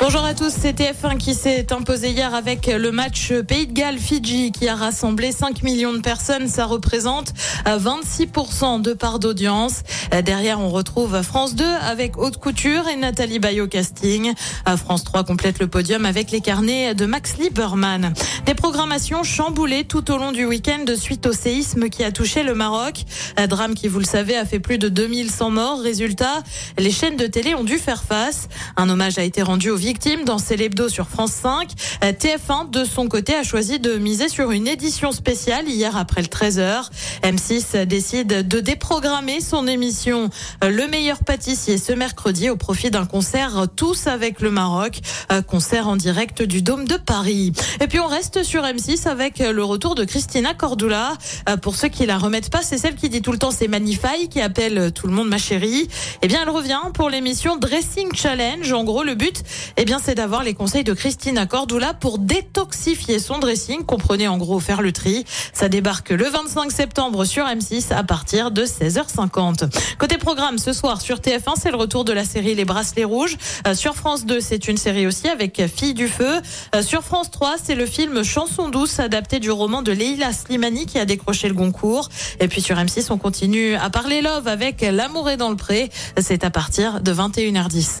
Bonjour à tous, c'est TF1 qui s'est imposé hier avec le match Pays de Galles-Fidji qui a rassemblé 5 millions de personnes. Ça représente 26% de part d'audience. Derrière, on retrouve France 2 avec Haute Couture et Nathalie Bayo-Casting. France 3 complète le podium avec les carnets de Max Lieberman. Des programmations chamboulées tout au long du week-end suite au séisme qui a touché le Maroc. Un drame qui, vous le savez, a fait plus de 2100 morts. Résultat, les chaînes de télé ont dû faire face. Un hommage a été rendu aux victime dans C'est l'hebdo sur France 5. Euh, TF1, de son côté, a choisi de miser sur une édition spéciale hier après le 13h. M6 décide de déprogrammer son émission euh, Le meilleur pâtissier ce mercredi au profit d'un concert Tous avec le Maroc, euh, concert en direct du Dôme de Paris. Et puis on reste sur M6 avec le retour de Christina Cordula. Pour ceux qui la remettent pas, c'est celle qui dit tout le temps c'est Manify, qui appelle tout le monde ma chérie. Eh bien, elle revient pour l'émission Dressing Challenge. En gros, le but, eh bien, c'est d'avoir les conseils de Christina Cordula pour détoxifier son dressing. Comprenez en gros faire le tri. Ça débarque le 25 septembre sur M6 à partir de 16h50. Côté programme, ce soir sur TF1, c'est le retour de la série Les Bracelets Rouges. Euh, sur France 2, c'est une série aussi avec Fille du Feu. Euh, sur France 3, c'est le film Chanson douce adapté du roman de Leila Slimani qui a décroché le Goncourt. Et puis sur M6, on continue à parler love avec L'amour est dans le pré. C'est à partir de 21h10.